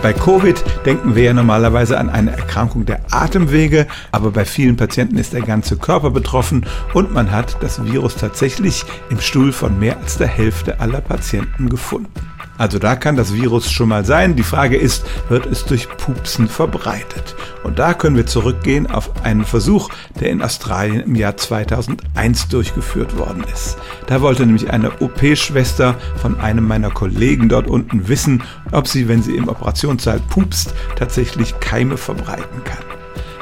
Bei Covid denken wir ja normalerweise an eine Erkrankung der Atemwege, aber bei vielen Patienten ist der ganze Körper betroffen und man hat das Virus tatsächlich im Stuhl von mehr als der Hälfte aller Patienten gefunden. Also da kann das Virus schon mal sein. Die Frage ist, wird es durch Pupsen verbreitet? Und da können wir zurückgehen auf einen Versuch, der in Australien im Jahr 2001 durchgeführt worden ist. Da wollte nämlich eine OP-Schwester von einem meiner Kollegen dort unten wissen, ob sie, wenn sie im Operationssaal pupst, tatsächlich Keime verbreiten kann.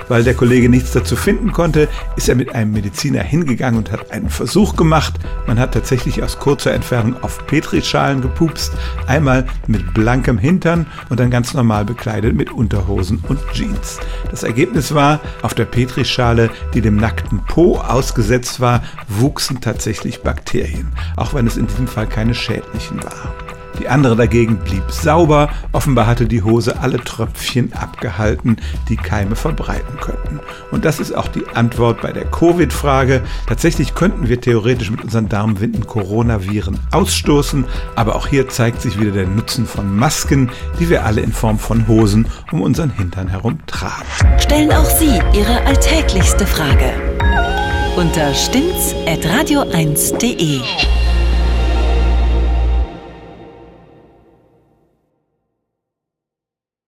Weil der Kollege nichts dazu finden konnte, ist er mit einem Mediziner hingegangen und hat einen Versuch gemacht. Man hat tatsächlich aus kurzer Entfernung auf Petrischalen gepupst, einmal mit blankem Hintern und dann ganz normal bekleidet mit Unterhosen und Jeans. Das Ergebnis war, auf der Petrischale, die dem nackten Po ausgesetzt war, wuchsen tatsächlich Bakterien, auch wenn es in diesem Fall keine schädlichen waren. Die andere dagegen blieb sauber. Offenbar hatte die Hose alle Tröpfchen abgehalten, die Keime verbreiten könnten. Und das ist auch die Antwort bei der Covid-Frage. Tatsächlich könnten wir theoretisch mit unseren Darmwinden Coronaviren ausstoßen, aber auch hier zeigt sich wieder der Nutzen von Masken, die wir alle in Form von Hosen um unseren Hintern herum tragen. Stellen auch Sie Ihre alltäglichste Frage unter stimmtz.radio1.de.